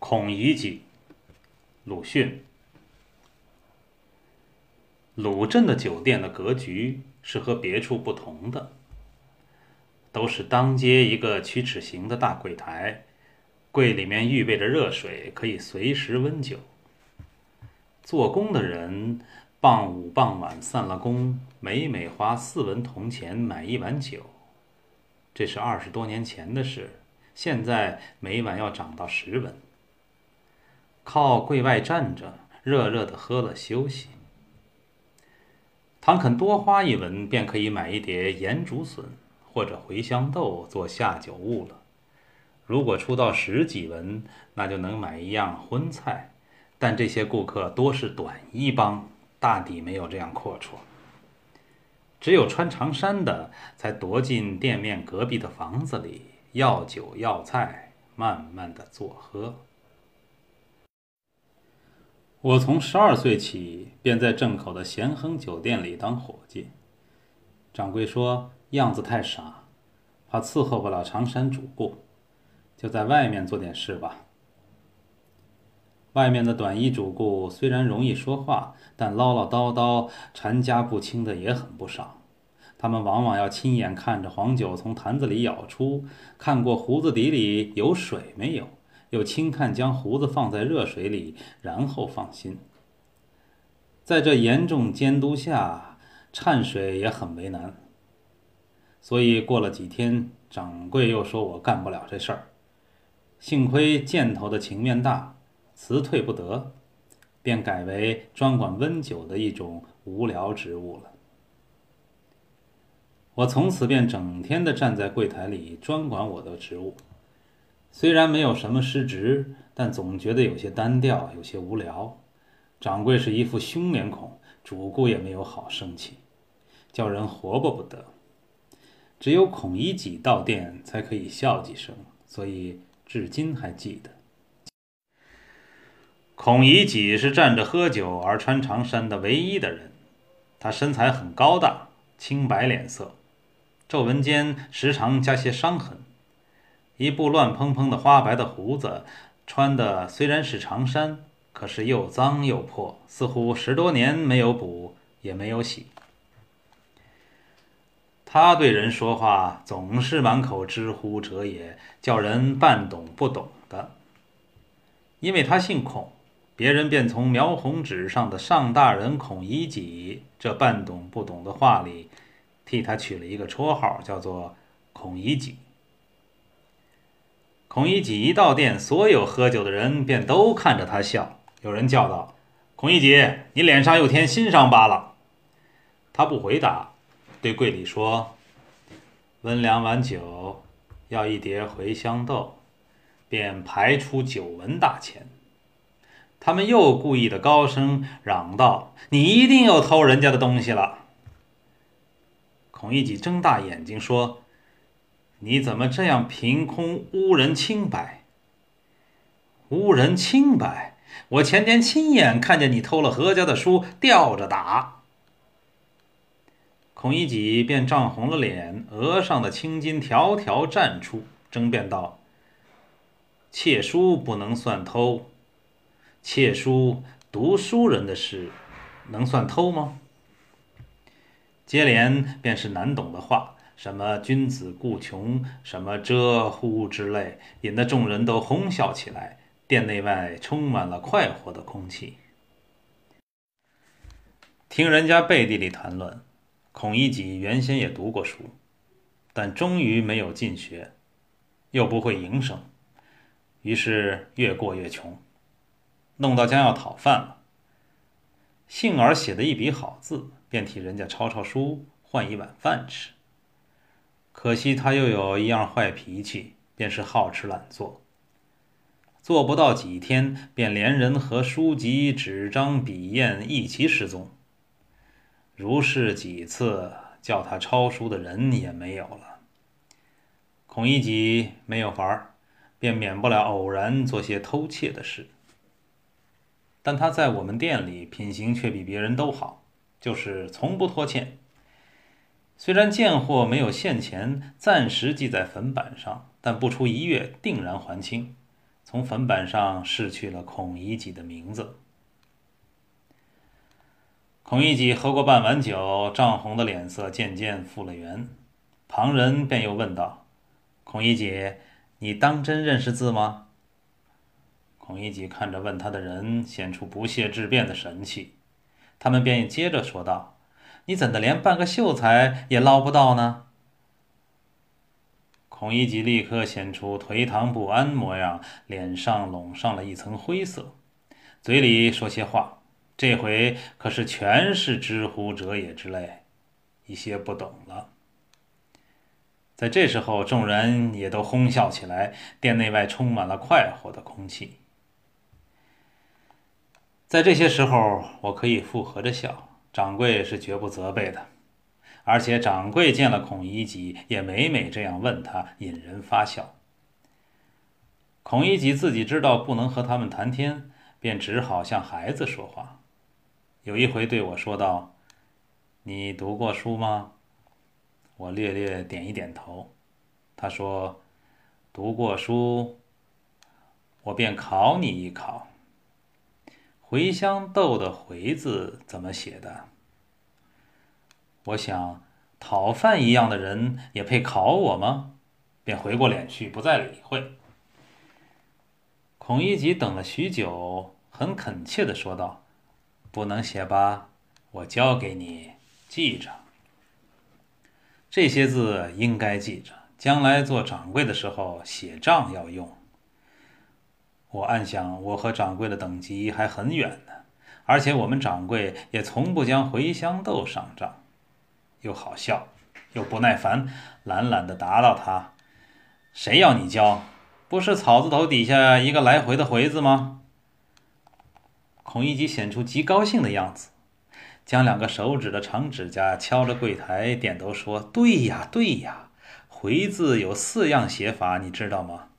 孔乙己，鲁迅。鲁镇的酒店的格局是和别处不同的，都是当街一个曲尺形的大柜台，柜里面预备着热水，可以随时温酒。做工的人傍午傍晚散了工，每每花四文铜钱买一碗酒，这是二十多年前的事，现在每晚要涨到十文。靠柜外站着，热热的喝了休息。倘肯多花一文，便可以买一碟盐竹笋或者茴香豆做下酒物了。如果出到十几文，那就能买一样荤菜。但这些顾客多是短衣帮，大抵没有这样阔绰。只有穿长衫的，才踱进店面隔壁的房子里，要酒要菜，慢慢的坐喝。我从十二岁起便在镇口的咸亨酒店里当伙计。掌柜说样子太傻，怕伺候不了长衫主顾，就在外面做点事吧。外面的短衣主顾虽然容易说话，但唠唠叨叨、缠家不清的也很不少。他们往往要亲眼看着黄酒从坛子里舀出，看过胡子底里有水没有。又轻看将胡子放在热水里，然后放心。在这严重监督下，掺水也很为难。所以过了几天，掌柜又说我干不了这事儿。幸亏箭头的情面大，辞退不得，便改为专管温酒的一种无聊职务了。我从此便整天的站在柜台里，专管我的职务。虽然没有什么失职，但总觉得有些单调，有些无聊。掌柜是一副凶脸孔，主顾也没有好生气，叫人活泼不得。只有孔乙己到店才可以笑几声，所以至今还记得。孔乙己是站着喝酒而穿长衫的唯一的人，他身材很高大，青白脸色，皱纹间时常加些伤痕。一部乱蓬蓬的花白的胡子，穿的虽然是长衫，可是又脏又破，似乎十多年没有补也没有洗。他对人说话总是满口知乎者也，叫人半懂不懂的。因为他姓孔，别人便从描红纸上的上大人孔乙己这半懂不懂的话里，替他取了一个绰号，叫做孔乙己。孔乙己一到店，所有喝酒的人便都看着他笑。有人叫道：“孔乙己，你脸上又添新伤疤了。”他不回答，对柜里说：“温两碗酒，要一碟茴香豆。”便排出九文大钱。他们又故意的高声嚷道：“你一定又偷人家的东西了。”孔乙己睁大眼睛说。你怎么这样凭空污人清白？污人清白！我前天亲眼看见你偷了何家的书，吊着打。孔乙己便涨红了脸，额上的青筋条条绽出，争辩道：“窃书不能算偷，窃书读书人的事，能算偷吗？”接连便是难懂的话。什么君子固穷，什么遮乎之类，引得众人都哄笑起来。店内外充满了快活的空气。听人家背地里谈论，孔乙己原先也读过书，但终于没有进学，又不会营生，于是越过越穷，弄到将要讨饭了。幸而写的一笔好字，便替人家抄抄书，换一碗饭吃。可惜他又有一样坏脾气，便是好吃懒做。做不到几天，便连人和书籍、纸张、笔砚一齐失踪。如是几次，叫他抄书的人也没有了。孔乙己没有法儿，便免不了偶然做些偷窃的事。但他在我们店里品行却比别人都好，就是从不拖欠。虽然贱货没有现钱暂时记在坟板上，但不出一月定然还清。从坟板上逝去了孔乙己的名字。孔乙己喝过半碗酒，涨红的脸色渐渐复了原。旁人便又问道：“孔乙己，你当真认识字吗？”孔乙己看着问他的人，显出不屑质辩的神气。他们便接着说道：“你怎的连半个秀才也捞不到呢？”孔乙己立刻显出颓唐不安模样，脸上笼上了一层灰色，嘴里说些话。这回可是全是“知乎者也”之类，一些不懂了。在这时候，众人也都哄笑起来，店内外充满了快活的空气。在这些时候，我可以附和着笑，掌柜是绝不责备的。而且掌柜见了孔乙己，也每每这样问他，引人发笑。孔乙己自己知道不能和他们谈天，便只好像孩子说话。有一回对我说道：“你读过书吗？”我略略点一点头。他说：“读过书。”我便考你一考。茴香豆的“茴”字怎么写的？我想，讨饭一样的人也配考我吗？便回过脸去，不再理会。孔乙己等了许久，很恳切地说道。不能写吧？我教给你，记着。这些字应该记着，将来做掌柜的时候写账要用。我暗想，我和掌柜的等级还很远呢，而且我们掌柜也从不将茴香豆上账。又好笑，又不耐烦，懒懒地答到他：“谁要你教？不是草字头底下一个来回的回字吗？”孔乙己显出极高兴的样子，将两个手指的长指甲敲着柜台，点头说：“对呀，对呀，回字有四样写法，你知道吗？”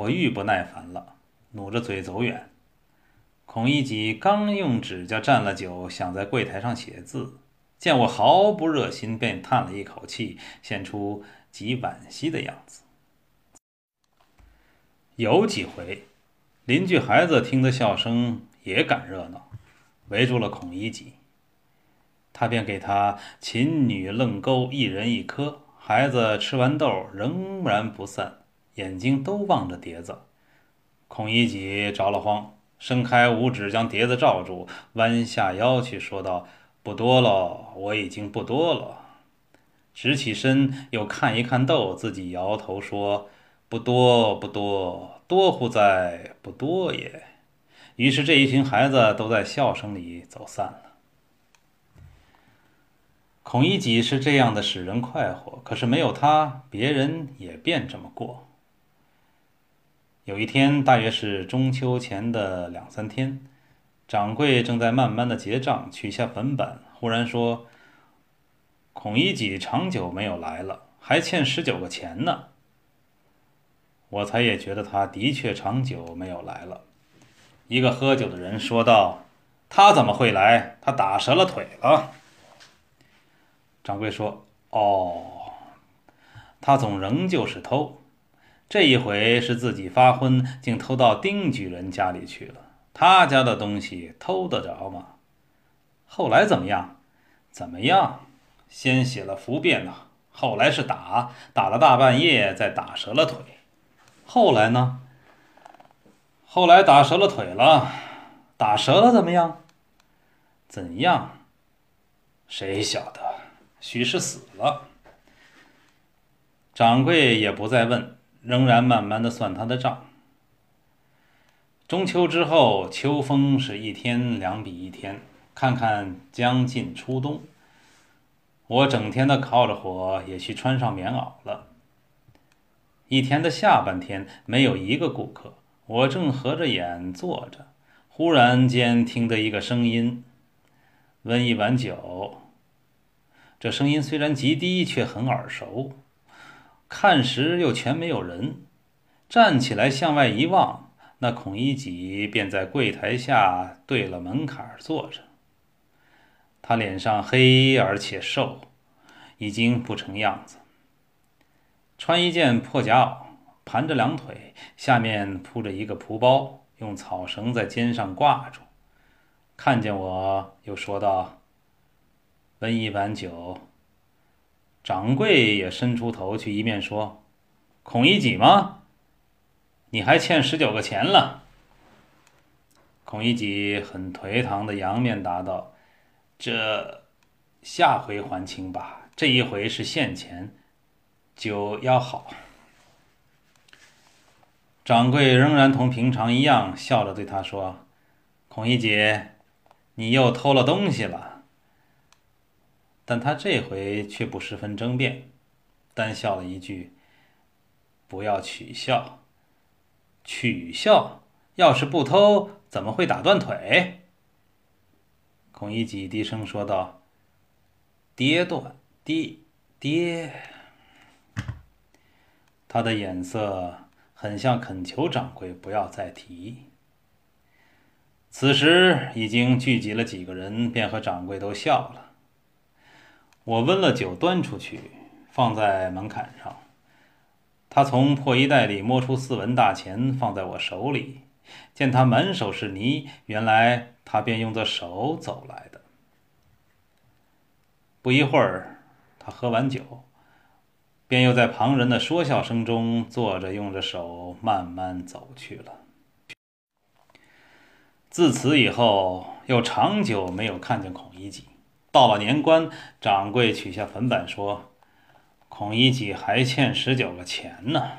我愈不耐烦了，努着嘴走远。孔乙己刚用指甲蘸了酒，想在柜台上写字，见我毫不热心，便叹了一口气，显出极惋惜的样子。有几回。邻居孩子听得笑声也赶热闹，围住了孔乙己。他便给他琴女愣钩，一人一颗。孩子吃完豆仍然不散，眼睛都望着碟子。孔乙己着了慌，伸开五指将碟子罩住，弯下腰去说道：“不多了，我已经不多了。”直起身又看一看豆，自己摇头说：“不多，不多。”多乎在不多也。于是这一群孩子都在笑声里走散了。孔乙己是这样的使人快活，可是没有他，别人也便这么过。有一天，大约是中秋前的两三天，掌柜正在慢慢的结账，取下粉板，忽然说：“孔乙己长久没有来了，还欠十九个钱呢。”我才也觉得他的确长久没有来了。一个喝酒的人说道：“他怎么会来？他打折了腿了。”掌柜说：“哦，他总仍旧是偷，这一回是自己发昏，竟偷到丁举人家里去了。他家的东西偷得着吗？后来怎么样？怎么样？先写了符便呢，后来是打，打了大半夜，再打折了腿。”后来呢？后来打折了腿了，打折了怎么样？怎样？谁晓得？许是死了。掌柜也不再问，仍然慢慢的算他的账。中秋之后，秋风是一天两比一天，看看将近初冬，我整天的靠着火，也去穿上棉袄了。一天的下半天没有一个顾客，我正合着眼坐着，忽然间听得一个声音：“温一碗酒。”这声音虽然极低，却很耳熟。看时又全没有人，站起来向外一望，那孔乙己便在柜台下对了门槛坐着。他脸上黑而且瘦，已经不成样子。穿一件破夹袄，盘着两腿，下面铺着一个蒲包，用草绳在肩上挂住。看见我，又说道：“温一碗酒。”掌柜也伸出头去，一面说：“孔乙己吗？你还欠十九个钱了。”孔乙己很颓唐的扬面答道：“这下回还清吧，这一回是现钱，酒要好。”掌柜仍然同平常一样笑着对他说：“孔乙己，你又偷了东西了。”但他这回却不十分争辩，单笑了一句：“不要取笑，取笑。要是不偷。”怎么会打断腿？孔乙己低声说道：“跌断，跌跌。”他的眼色很像恳求掌柜不要再提。此时已经聚集了几个人，便和掌柜都笑了。我温了酒，端出去，放在门槛上。他从破衣袋里摸出四文大钱，放在我手里。见他满手是泥，原来他便用作手走来的。不一会儿，他喝完酒，便又在旁人的说笑声中坐着，用着手慢慢走去了。自此以后，又长久没有看见孔乙己。到了年关，掌柜取下粉板说：“孔乙己还欠十九个钱呢。”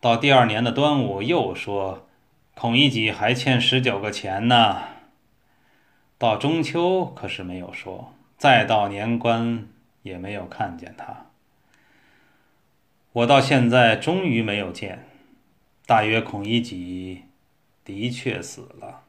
到第二年的端午，又说孔乙己还欠十九个钱呢。到中秋可是没有说，再到年关也没有看见他。我到现在终于没有见，大约孔乙己的确死了。